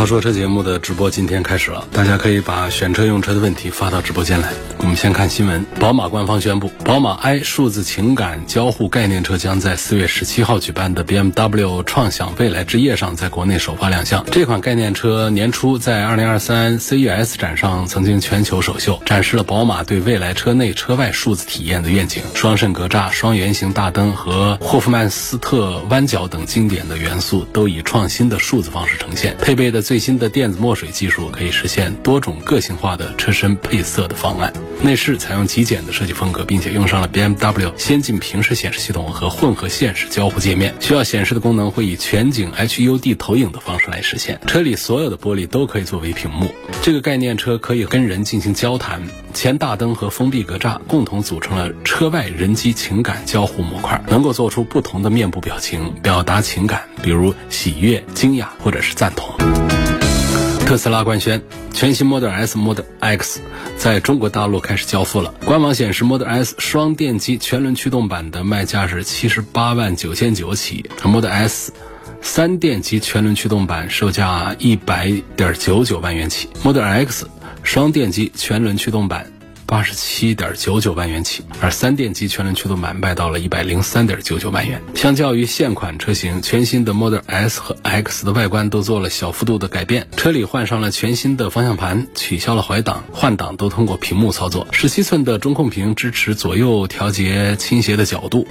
他说车节目的直播今天开始了，大家可以把选车用车的问题发到直播间来。我们先看新闻，宝马官方宣布，宝马 i 数字情感交互概念车将在四月十七号举办的 BMW 创想未来之夜上在国内首发亮相。这款概念车年初在二零二三 CES 展上曾经全球首秀，展示了宝马对未来车内车外数字体验的愿景。双肾格栅、双圆形大灯和霍夫曼斯特弯角等经典的元素都以创新的数字方式呈现，配备的。最新的电子墨水技术可以实现多种个性化的车身配色的方案。内饰采用极简的设计风格，并且用上了 BMW 先进平视显示系统和混合现实交互界面。需要显示的功能会以全景 HUD 投影的方式来实现。车里所有的玻璃都可以作为屏幕。这个概念车可以跟人进行交谈。前大灯和封闭格栅共同组成了车外人机情感交互模块，能够做出不同的面部表情，表达情感，比如喜悦、惊讶或者是赞同。特斯拉官宣，全新 Model S、Model X 在中国大陆开始交付了。官网显示，Model S 双电机全轮驱动版的卖价是七十八万九千九起，Model S 三电机全轮驱动版售价一百点九九万元起，Model X 双电机全轮驱动版。八十七点九九万元起，而三电机全轮驱动版卖到了一百零三点九九万元。相较于现款车型，全新的 Model S 和 X 的外观都做了小幅度的改变。车里换上了全新的方向盘，取消了怀挡，换挡都通过屏幕操作。十七寸的中控屏支持左右调节倾斜的角度。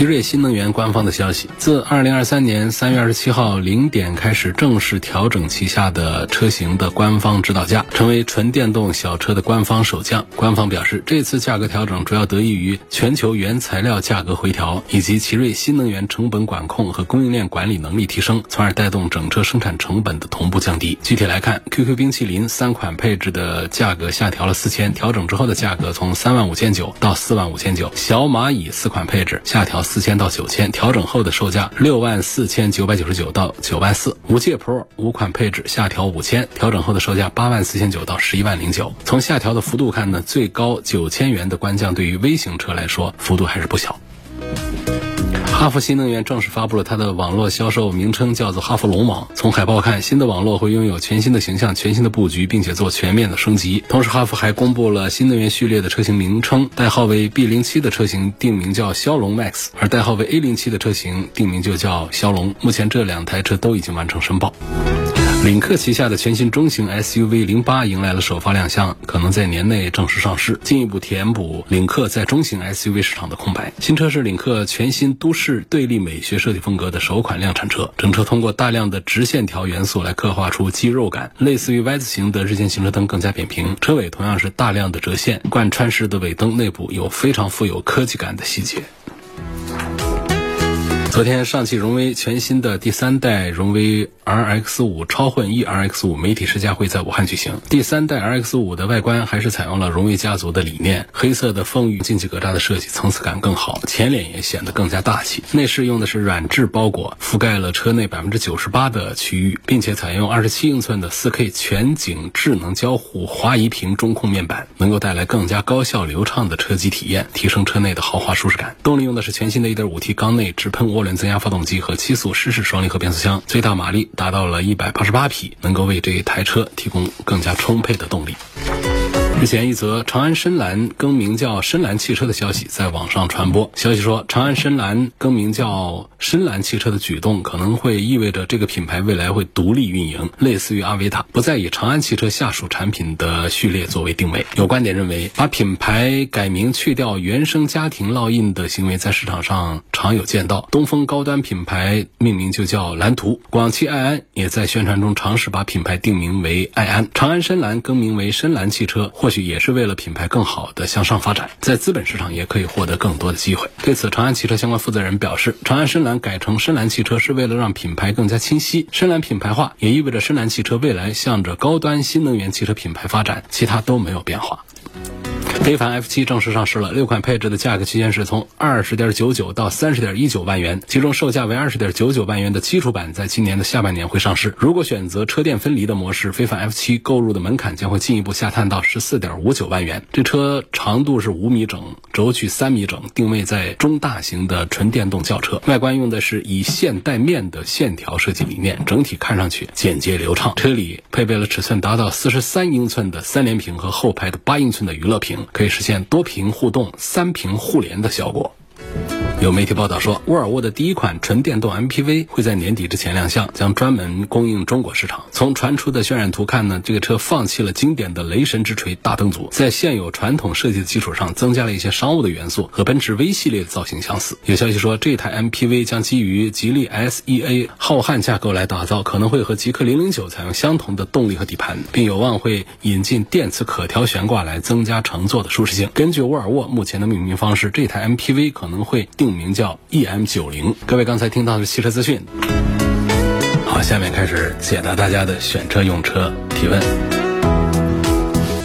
奇瑞新能源官方的消息，自二零二三年三月二十七号零点开始正式调整旗下的车型的官方指导价，成为纯电动小车的官方首降。官方表示，这次价格调整主要得益于全球原材料价格回调，以及奇瑞新能源成本管控和供应链管理能力提升，从而带动整车生产成本的同步降低。具体来看，QQ 冰淇淋三款配置的价格下调了四千，调整之后的价格从三万五千九到四万五千九；小蚂蚁四款配置下调。四千到九千，调整后的售价六万四千九百九十九到九万四。五界 Pro 五款配置下调五千，调整后的售价八万四千九到十一万零九。从下调的幅度看呢，最高九千元的官降对于微型车来说幅度还是不小。哈弗新能源正式发布了它的网络销售名称，叫做哈弗龙网。从海报看，新的网络会拥有全新的形象、全新的布局，并且做全面的升级。同时，哈弗还公布了新能源序列的车型名称，代号为 B 零七的车型定名叫骁龙 Max，而代号为 A 零七的车型定名就叫骁龙。目前这两台车都已经完成申报。领克旗下的全新中型 SUV 零八迎来了首发亮相，可能在年内正式上市，进一步填补领克在中型 SUV 市场的空白。新车是领克全新都市对立美学设计风格的首款量产车，整车通过大量的直线条元素来刻画出肌肉感，类似于 Y 字形的日间行车灯更加扁平，车尾同样是大量的折线，贯穿式的尾灯内部有非常富有科技感的细节。昨天，上汽荣威全新的第三代荣威 RX 五超混 E RX 五媒体试驾会在武汉举行。第三代 RX 五的外观还是采用了荣威家族的理念，黑色的风雨进气格栅的设计层次感更好，前脸也显得更加大气。内饰用的是软质包裹，覆盖了车内百分之九十八的区域，并且采用二十七英寸的四 K 全景智能交互滑移屏中控面板，能够带来更加高效流畅的车机体验，提升车内的豪华舒适感。动力用的是全新的一点五 T 缸内直喷涡。涡轮增压发动机和七速湿式双离合变速箱，最大马力达到了一百八十八匹，能够为这一台车提供更加充沛的动力。日前，一则长安深蓝更名叫深蓝汽车的消息在网上传播。消息说，长安深蓝更名叫深蓝汽车的举动，可能会意味着这个品牌未来会独立运营，类似于阿维塔，不再以长安汽车下属产品的序列作为定位。有观点认为，把品牌改名去掉原生家庭烙印的行为，在市场上常有见到。东风高端品牌命名就叫蓝图，广汽埃安也在宣传中尝试把品牌定名为埃安。长安深蓝更名为深蓝汽车，或或许也是为了品牌更好的向上发展，在资本市场也可以获得更多的机会。对此，长安汽车相关负责人表示，长安深蓝改成深蓝汽车是为了让品牌更加清晰，深蓝品牌化也意味着深蓝汽车未来向着高端新能源汽车品牌发展，其他都没有变化。非凡 F 七正式上市了，六款配置的价格区间是从二十点九九到三十点一九万元，其中售价为二十点九九万元的基础版在今年的下半年会上市。如果选择车电分离的模式，非凡 F 七购入的门槛将会进一步下探到十四点五九万元。这车长度是五米整，轴距三米整，定位在中大型的纯电动轿车。外观用的是以线带面的线条设计理念，整体看上去简洁流畅。车里配备了尺寸达到四十三英寸的三连屏和后排的八英寸的娱乐屏。可以实现多屏互动、三屏互联的效果。有媒体报道说，沃尔沃的第一款纯电动 MPV 会在年底之前亮相，将专门供应中国市场。从传出的渲染图看呢，这个车放弃了经典的雷神之锤大灯组，在现有传统设计的基础上，增加了一些商务的元素，和奔驰 V 系列的造型相似。有消息说，这台 MPV 将基于吉利 SEA 浩瀚架构来打造，可能会和极氪零零九采用相同的动力和底盘，并有望会引进电磁可调悬挂来增加乘坐的舒适性。根据沃尔沃目前的命名方式，这台 MPV 可能会定。名叫 EM 九零，各位刚才听到的是汽车资讯。好，下面开始解答大家的选车用车提问。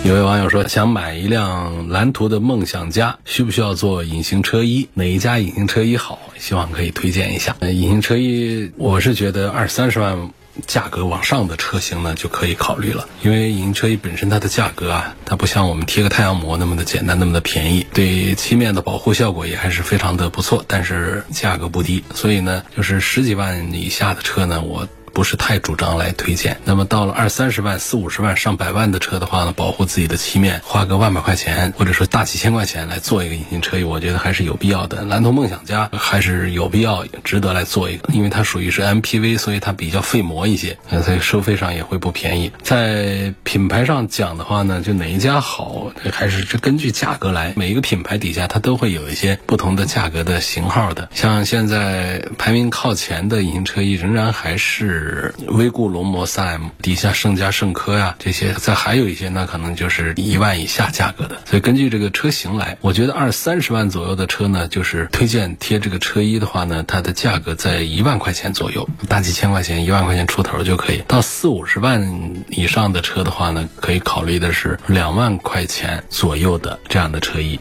有位网友说，想买一辆蓝图的梦想家，需不需要做隐形车衣？哪一家隐形车衣好？希望可以推荐一下。隐形车衣，我是觉得二三十万。价格往上的车型呢，就可以考虑了。因为隐形车衣本身它的价格啊，它不像我们贴个太阳膜那么的简单，那么的便宜。对漆面的保护效果也还是非常的不错，但是价格不低。所以呢，就是十几万以下的车呢，我。不是太主张来推荐。那么到了二三十万、四五十万、上百万的车的话呢，保护自己的漆面，花个万把块钱或者说大几千块钱来做一个隐形车衣，我觉得还是有必要的。蓝图梦想家还是有必要、值得来做一个，因为它属于是 MPV，所以它比较费膜一些，所以收费上也会不便宜。在品牌上讲的话呢，就哪一家好，还是这根据价格来。每一个品牌底下它都会有一些不同的价格的型号的。像现在排名靠前的隐形车衣，仍然还是。是威固龙膜三 M，底下圣佳圣科呀，这些再还有一些，那可能就是一万以下价格的。所以根据这个车型来，我觉得二三十万左右的车呢，就是推荐贴这个车衣的话呢，它的价格在一万块钱左右，大几千块钱，一万块钱出头就可以。到四五十万以上的车的话呢，可以考虑的是两万块钱左右的这样的车衣。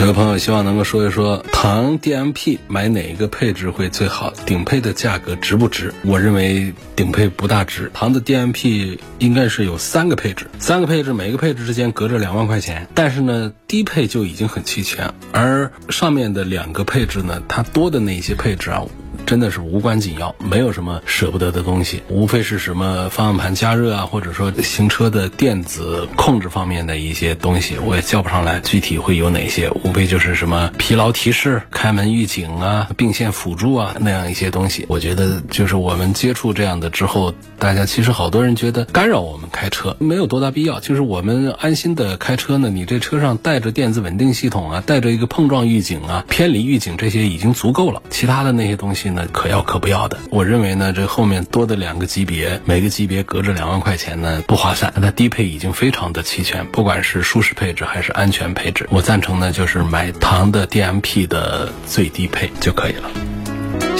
有的朋友希望能够说一说唐 DMP 买哪一个配置会最好？顶配的价格值不值？我认为顶配不大值。唐的 DMP 应该是有三个配置，三个配置每个配置之间隔着两万块钱，但是呢低配就已经很齐全，而上面的两个配置呢，它多的那些配置啊。真的是无关紧要，没有什么舍不得的东西，无非是什么方向盘加热啊，或者说行车的电子控制方面的一些东西，我也叫不上来，具体会有哪些？无非就是什么疲劳提示、开门预警啊、并线辅助啊那样一些东西。我觉得就是我们接触这样的之后，大家其实好多人觉得干扰我们开车没有多大必要，就是我们安心的开车呢。你这车上带着电子稳定系统啊，带着一个碰撞预警啊、偏离预警这些已经足够了，其他的那些东西那？可要可不要的，我认为呢，这后面多的两个级别，每个级别隔着两万块钱呢，不划算。那低配已经非常的齐全，不管是舒适配置还是安全配置，我赞成呢，就是买唐的 DMP 的最低配就可以了。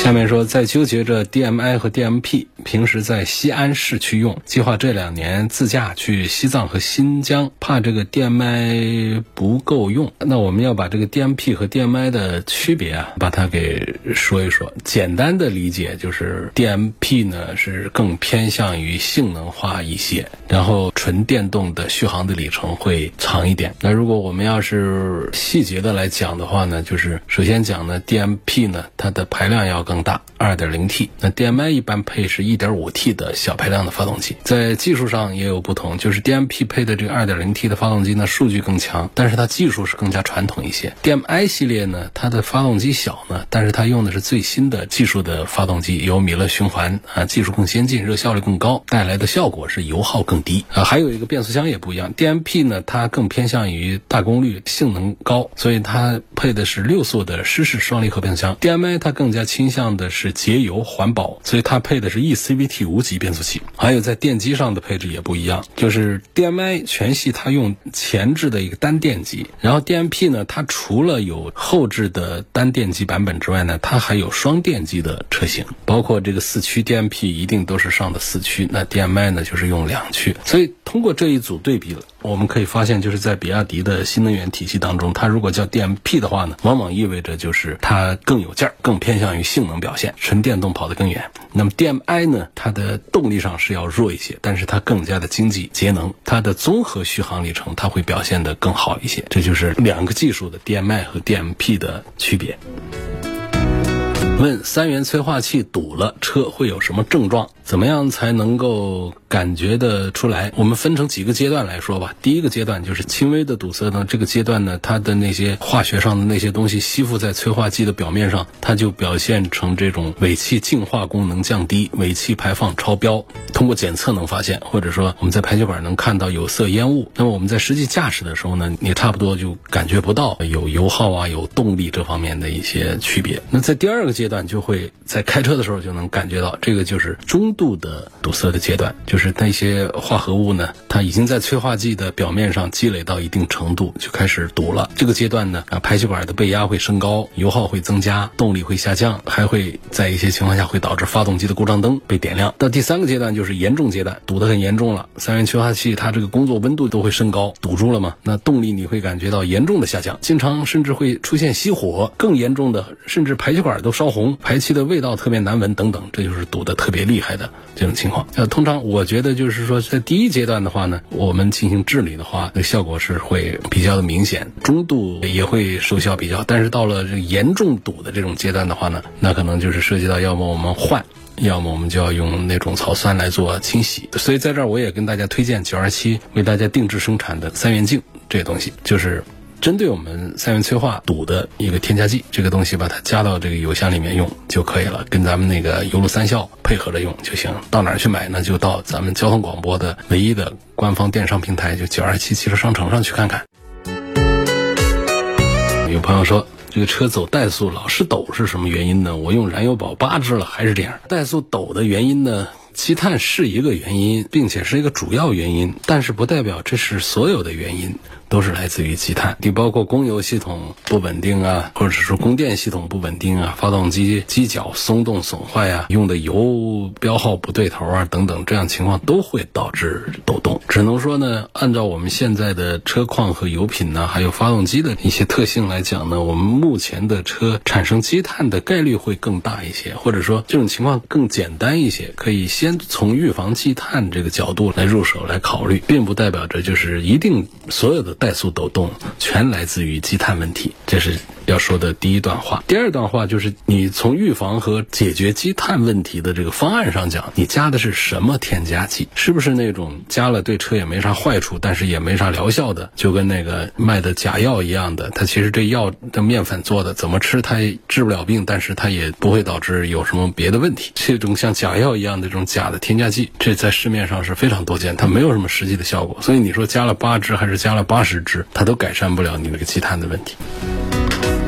下面说，在纠结着 DMI 和 DMP，平时在西安市区用，计划这两年自驾去西藏和新疆，怕这个 DMI 不够用。那我们要把这个 DMP 和 DMI 的区别啊，把它给说一说。简单的理解就是 DMP 呢是更偏向于性能化一些，然后纯电动的续航的里程会长一点。那如果我们要是细节的来讲的话呢，就是首先讲呢，DMP 呢它的排量要。更大，二点零 T，那 DMI 一般配是一点五 T 的小排量的发动机，在技术上也有不同，就是 DMP 配的这个二点零 T 的发动机呢，数据更强，但是它技术是更加传统一些。DMI 系列呢，它的发动机小呢，但是它用的是最新的技术的发动机，有米勒循环啊，技术更先进，热效率更高，带来的效果是油耗更低啊。还有一个变速箱也不一样，DMP 呢，它更偏向于大功率，性能高，所以它配的是六速的湿式双离合变速箱。DMI 它更加倾向。样的是节油环保，所以它配的是 E CVT 无级变速器，还有在电机上的配置也不一样，就是 DMI 全系它用前置的一个单电机，然后 DMP 呢，它除了有后置的单电机版本之外呢，它还有双电机的车型，包括这个四驱 DMP 一定都是上的四驱，那 DMI 呢就是用两驱，所以通过这一组对比了。我们可以发现，就是在比亚迪的新能源体系当中，它如果叫 DMP 的话呢，往往意味着就是它更有劲儿，更偏向于性能表现，纯电动跑得更远。那么 DMI 呢，它的动力上是要弱一些，但是它更加的经济节能，它的综合续航里程它会表现得更好一些。这就是两个技术的 DMI 和 DMP 的区别。问三元催化器堵了，车会有什么症状？怎么样才能够感觉得出来？我们分成几个阶段来说吧。第一个阶段就是轻微的堵塞呢，这个阶段呢，它的那些化学上的那些东西吸附在催化剂的表面上，它就表现成这种尾气净化功能降低，尾气排放超标。通过检测能发现，或者说我们在排气管能看到有色烟雾。那么我们在实际驾驶的时候呢，也差不多就感觉不到有油耗啊、有动力这方面的一些区别。那在第二个阶，段就会在开车的时候就能感觉到，这个就是中。度的堵塞的阶段，就是那些化合物呢，它已经在催化剂的表面上积累到一定程度，就开始堵了。这个阶段呢，啊，排气管的背压会升高，油耗会增加，动力会下降，还会在一些情况下会导致发动机的故障灯被点亮。到第三个阶段就是严重阶段，堵得很严重了，三元催化器它这个工作温度都会升高，堵住了嘛，那动力你会感觉到严重的下降，经常甚至会出现熄火，更严重的甚至排气管都烧红红，排气的味道特别难闻等等，这就是堵得特别厉害的。这种情况，呃，通常我觉得就是说，在第一阶段的话呢，我们进行治理的话，那效果是会比较的明显，中度也会收效比较，但是到了这严重堵的这种阶段的话呢，那可能就是涉及到要么我们换，要么我们就要用那种草酸来做清洗。所以在这儿我也跟大家推荐九二七为大家定制生产的三元镜这些东西，就是。针对我们三元催化堵的一个添加剂，这个东西把它加到这个油箱里面用就可以了，跟咱们那个油路三效配合着用就行。到哪儿去买呢？就到咱们交通广播的唯一的官方电商平台，就九二七汽车商城上去看看。有朋友说，这个车走怠速老是抖是什么原因呢？我用燃油宝八支了还是这样。怠速抖的原因呢？积碳是一个原因，并且是一个主要原因，但是不代表这是所有的原因。都是来自于积碳，你包括供油系统不稳定啊，或者是说供电系统不稳定啊，发动机机脚松动损坏啊，用的油标号不对头啊，等等，这样情况都会导致抖动。只能说呢，按照我们现在的车况和油品呢，还有发动机的一些特性来讲呢，我们目前的车产生积碳的概率会更大一些，或者说这种情况更简单一些，可以先从预防积碳这个角度来入手来考虑，并不代表着就是一定所有的。怠速抖动全来自于积碳问题，这是要说的第一段话。第二段话就是你从预防和解决积碳问题的这个方案上讲，你加的是什么添加剂？是不是那种加了对车也没啥坏处，但是也没啥疗效的，就跟那个卖的假药一样的？它其实这药的面粉做的，怎么吃它也治不了病，但是它也不会导致有什么别的问题。这种像假药一样的这种假的添加剂，这在市面上是非常多见，它没有什么实际的效果。所以你说加了八支还是加了八十？实质，它都改善不了你那个积碳的问题。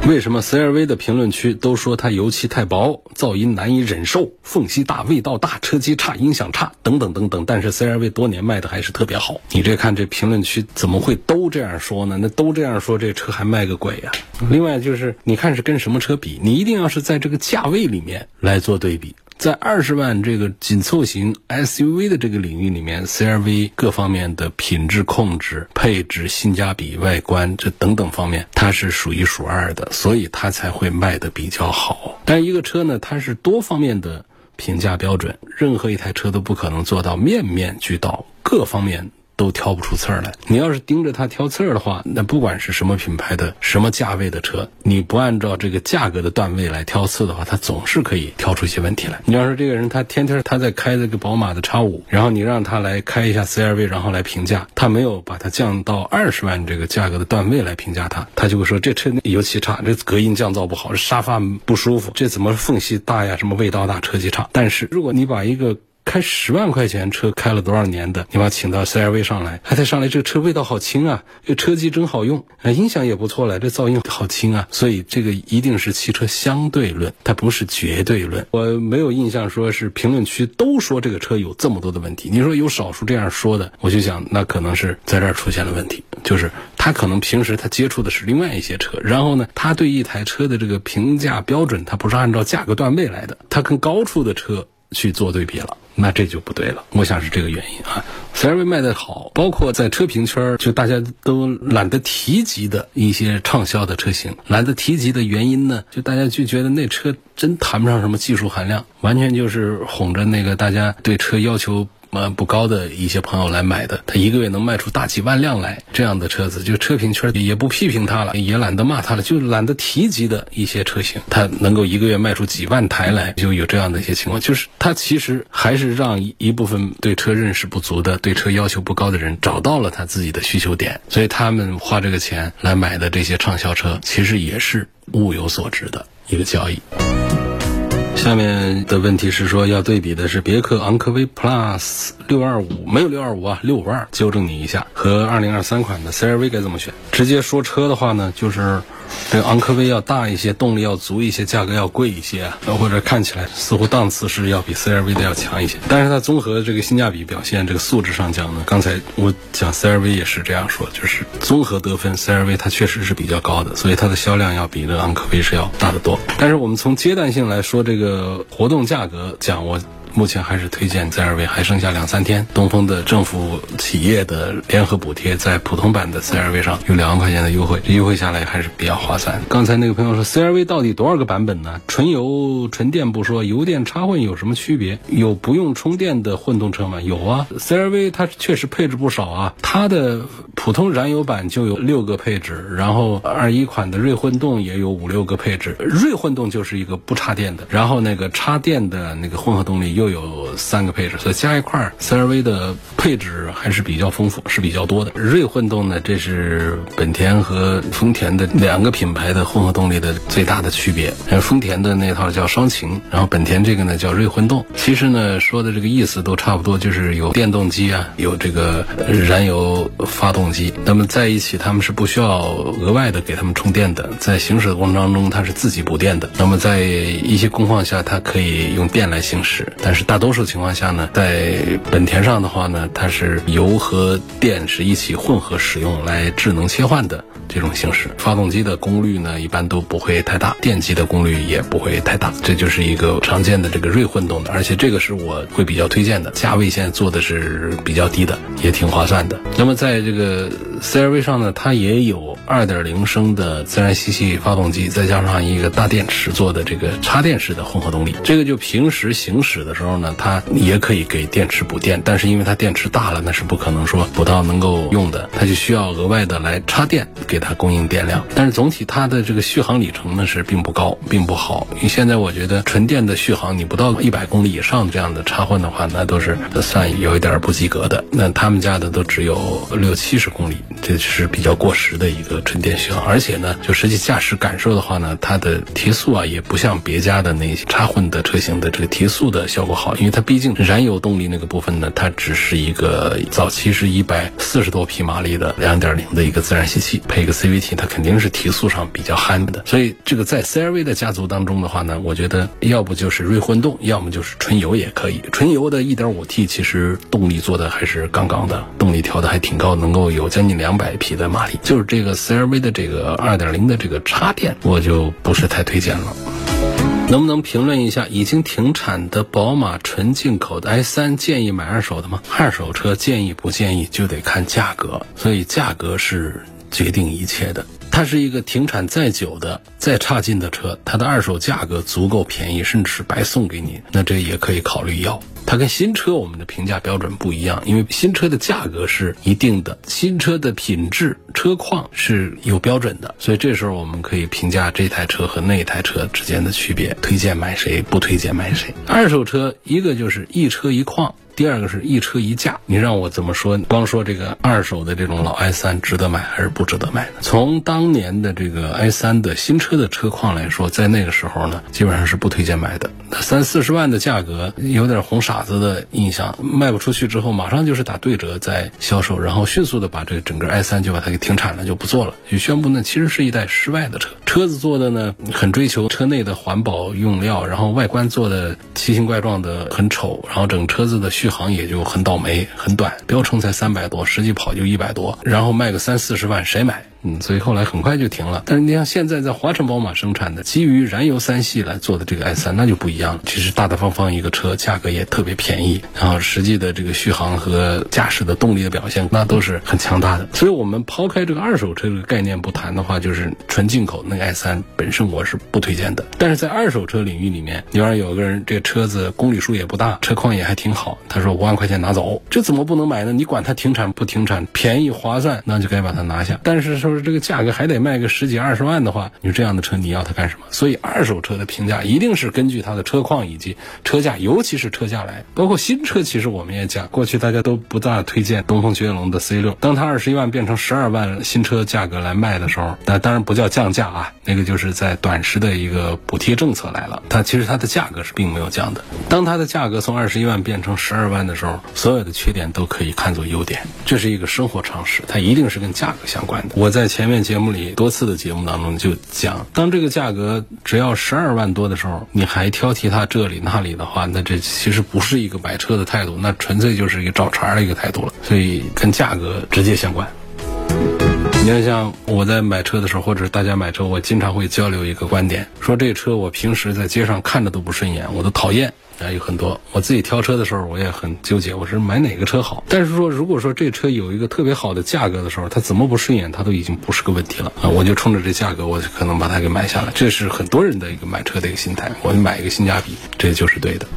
为什么 CRV 的评论区都说它油漆太薄，噪音难以忍受，缝隙大，味道大，车机差，音响差，等等等等？但是 CRV 多年卖的还是特别好。你这看这评论区怎么会都这样说呢？那都这样说，这车还卖个鬼呀！另外就是你看是跟什么车比？你一定要是在这个价位里面来做对比。在二十万这个紧凑型 SUV 的这个领域里面，CRV 各方面的品质控制、配置、性价比、外观这等等方面，它是数一数二的，所以它才会卖的比较好。但一个车呢，它是多方面的评价标准，任何一台车都不可能做到面面俱到，各方面。都挑不出刺儿来。你要是盯着它挑刺儿的话，那不管是什么品牌的、什么价位的车，你不按照这个价格的段位来挑刺的话，它总是可以挑出一些问题来。你要说这个人他天天他在开这个宝马的叉五，然后你让他来开一下 CRV，然后来评价，他没有把它降到二十万这个价格的段位来评价它，他就会说这车油漆差，这隔音降噪不好，这沙发不舒服，这怎么缝隙大呀？什么味道大，车机差。但是如果你把一个开十万块钱车开了多少年的，你把请到 CRV 上来，还得上来这个车味道好轻啊，这车机真好用，啊，音响也不错了，这噪音好轻啊，所以这个一定是汽车相对论，它不是绝对论。我没有印象说是评论区都说这个车有这么多的问题，你说有少数这样说的，我就想那可能是在这儿出现了问题，就是他可能平时他接触的是另外一些车，然后呢，他对一台车的这个评价标准，他不是按照价格段位来的，他跟高处的车去做对比了。那这就不对了，我想是这个原因啊。CRV 卖的好，包括在车评圈就大家都懒得提及的一些畅销的车型，懒得提及的原因呢，就大家就觉得那车真谈不上什么技术含量，完全就是哄着那个大家对车要求。呃，不高的一些朋友来买的，他一个月能卖出大几万辆来，这样的车子，就车评圈也不批评他了，也懒得骂他了，就懒得提及的一些车型，他能够一个月卖出几万台来，就有这样的一些情况，就是他其实还是让一部分对车认识不足的、对车要求不高的人找到了他自己的需求点，所以他们花这个钱来买的这些畅销车，其实也是物有所值的一个交易。下面的问题是说要对比的是别克昂科威 Plus 六二五，没有六二五啊，六五二，纠正你一下，和二零二三款的 CRV 该怎么选？直接说车的话呢，就是。这个昂科威要大一些，动力要足一些，价格要贵一些，或者看起来似乎档次是要比 CRV 的要强一些。但是它综合这个性价比表现，这个素质上讲呢，刚才我讲 CRV 也是这样说，就是综合得分，CRV 它确实是比较高的，所以它的销量要比这昂科威是要大得多。但是我们从阶段性来说，这个活动价格讲我。目前还是推荐 CRV，还剩下两三天。东风的政府企业的联合补贴，在普通版的 CRV 上有两万块钱的优惠，这优惠下来还是比较划算。刚才那个朋友说，CRV 到底多少个版本呢？纯油、纯电不说，油电插混有什么区别？有不用充电的混动车吗？有啊，CRV 它确实配置不少啊。它的普通燃油版就有六个配置，然后二一款的锐混动也有五六个配置。锐混动就是一个不插电的，然后那个插电的那个混合动力又。有三个配置，所以加一块儿，CRV 的配置还是比较丰富，是比较多的。锐混动呢，这是本田和丰田的两个品牌的混合动力的最大的区别。丰田的那套叫双擎，然后本田这个呢叫锐混动。其实呢，说的这个意思都差不多，就是有电动机啊，有这个燃油发动机。那么在一起，他们是不需要额外的给他们充电的，在行驶的过程当中，它是自己补电的。那么在一些工况下，它可以用电来行驶，但但是大多数情况下呢，在本田上的话呢，它是油和电是一起混合使用来智能切换的这种形式。发动机的功率呢，一般都不会太大，电机的功率也不会太大。这就是一个常见的这个锐混动的，而且这个是我会比较推荐的，价位现在做的是比较低的，也挺划算的。那么在这个 CRV 上呢，它也有2.0升的自然吸气发动机，再加上一个大电池做的这个插电式的混合动力，这个就平时行驶的时候。呢，它也可以给电池补电，但是因为它电池大了，那是不可能说补到能够用的，它就需要额外的来插电给它供应电量。但是总体它的这个续航里程呢是并不高，并不好。因为现在我觉得纯电的续航，你不到一百公里以上这样的插混的话，那都是算有一点不及格的。那他们家的都只有六七十公里，这是比较过时的一个纯电续航。而且呢，就实际驾驶感受的话呢，它的提速啊也不像别家的那些插混的车型的这个提速的效果。好，因为它毕竟燃油动力那个部分呢，它只是一个早期是一百四十多匹马力的两点零的一个自然吸气，配一个 CVT，它肯定是提速上比较憨的。所以这个在 CRV 的家族当中的话呢，我觉得要不就是锐混动，要么就是纯油也可以。纯油的 1.5T 其实动力做的还是杠杠的，动力调的还挺高，能够有将近两两百匹的马力。就是这个 CRV 的这个2.0的这个插电，我就不是太推荐了。能不能评论一下已经停产的宝马纯进口的 i3 建议买二手的吗？二手车建议不建议就得看价格，所以价格是决定一切的。它是一个停产再久的、再差劲的车，它的二手价格足够便宜，甚至是白送给你，那这也可以考虑要。它跟新车我们的评价标准不一样，因为新车的价格是一定的，新车的品质、车况是有标准的，所以这时候我们可以评价这台车和那台车之间的区别，推荐买谁，不推荐买谁。二手车一个就是一车一况。第二个是一车一价，你让我怎么说？光说这个二手的这种老 i 三值得买还是不值得买呢？从当年的这个 i 三的新车的车况来说，在那个时候呢，基本上是不推荐买的。三四十万的价格有点红傻子的印象，卖不出去之后，马上就是打对折在销售，然后迅速的把这个整个 i 三就把它给停产了，就不做了，就宣布呢其实是一代失败的车。车子做的呢很追求车内的环保用料，然后外观做的奇形怪状的很丑，然后整车子的续航也就很倒霉，很短，标称才三百多，实际跑就一百多，然后卖个三四十万，谁买？嗯，所以后来很快就停了。但是你像现在在华晨宝马生产的基于燃油三系来做的这个 i 三，那就不一样了。其实大大方方一个车，价格也特别便宜，然后实际的这个续航和驾驶的动力的表现，那都是很强大的。所以我们抛开这个二手车这个概念不谈的话，就是纯进口那个 i 三本身我是不推荐的。但是在二手车领域里面，你要有个人这个车子公里数也不大，车况也还挺好，他说五万块钱拿走，这怎么不能买呢？你管它停产不停产，便宜划算，那就该把它拿下。但是说。说这个价格还得卖个十几二十万的话，你说这样的车你要它干什么？所以二手车的评价一定是根据它的车况以及车价，尤其是车价来。包括新车，其实我们也讲，过去大家都不大推荐东风雪铁龙的 C 六，当它二十一万变成十二万新车价格来卖的时候，那当然不叫降价啊，那个就是在短时的一个补贴政策来了。它其实它的价格是并没有降的。当它的价格从二十一万变成十二万的时候，所有的缺点都可以看作优点，这是一个生活常识，它一定是跟价格相关的。我在。在前面节目里多次的节目当中就讲，当这个价格只要十二万多的时候，你还挑剔它这里那里的话，那这其实不是一个买车的态度，那纯粹就是一个找茬的一个态度了。所以跟价格直接相关。你看，像我在买车的时候，或者大家买车，我经常会交流一个观点，说这车我平时在街上看着都不顺眼，我都讨厌。啊，有很多。我自己挑车的时候，我也很纠结，我是买哪个车好。但是说，如果说这车有一个特别好的价格的时候，它怎么不顺眼，它都已经不是个问题了啊！我就冲着这价格，我就可能把它给买下来。这是很多人的一个买车的一个心态，我买一个性价比，这就是对的。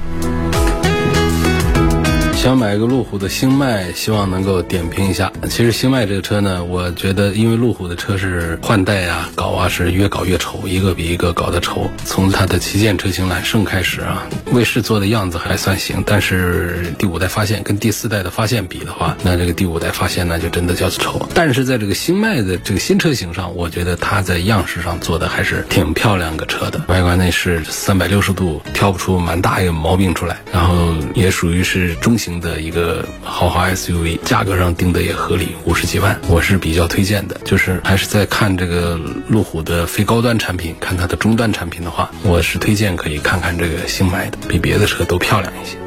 想买一个路虎的星脉，希望能够点评一下。其实星脉这个车呢，我觉得因为路虎的车是换代啊，搞啊是越搞越丑，一个比一个搞得丑。从它的旗舰车型揽胜开始啊，卫士做的样子还算行，但是第五代发现跟第四代的发现比的话，那这个第五代发现那就真的叫丑。但是在这个星脉的这个新车型上，我觉得它在样式上做的还是挺漂亮个车的，外观内饰三百六十度挑不出蛮大一个毛病出来，然后也属于是中型。的一个豪华 SUV，价格上定的也合理，五十几万，我是比较推荐的。就是还是在看这个路虎的非高端产品，看它的中端产品的话，我是推荐可以看看这个新买的，比别的车都漂亮一些。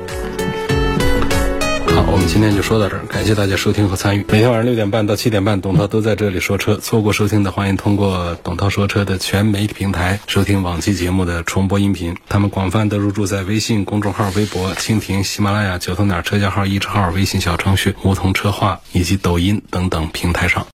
我们今天就说到这儿，感谢大家收听和参与。每天晚上六点半到七点半，董涛都在这里说车。错过收听的，欢迎通过董涛说车的全媒体平台收听往期节目的重播音频。他们广泛的入驻在微信公众号、微博、蜻蜓、喜马拉雅、九头鸟车架号、一车号、微信小程序、梧桐车话以及抖音等等平台上。